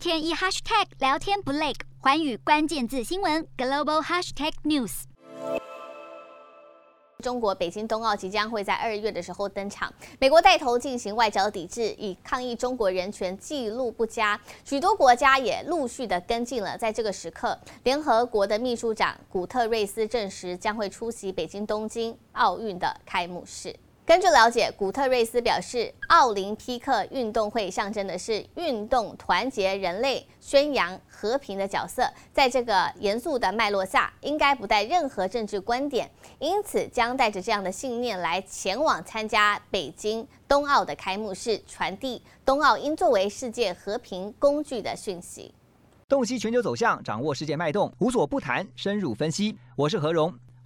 天一 hashtag 聊天不累，寰宇关键字新闻 global hashtag news。中国北京冬奥即将会在二月的时候登场，美国带头进行外交抵制，以抗议中国人权记录不佳。许多国家也陆续的跟进了。在这个时刻，联合国的秘书长古特瑞斯证实将会出席北京东京奥运的开幕式。根据了解，古特瑞斯表示，奥林匹克运动会象征的是运动团结人类、宣扬和平的角色。在这个严肃的脉络下，应该不带任何政治观点，因此将带着这样的信念来前往参加北京冬奥的开幕式，传递冬奥应作为世界和平工具的讯息。洞悉全球走向，掌握世界脉动，无所不谈，深入分析。我是何荣。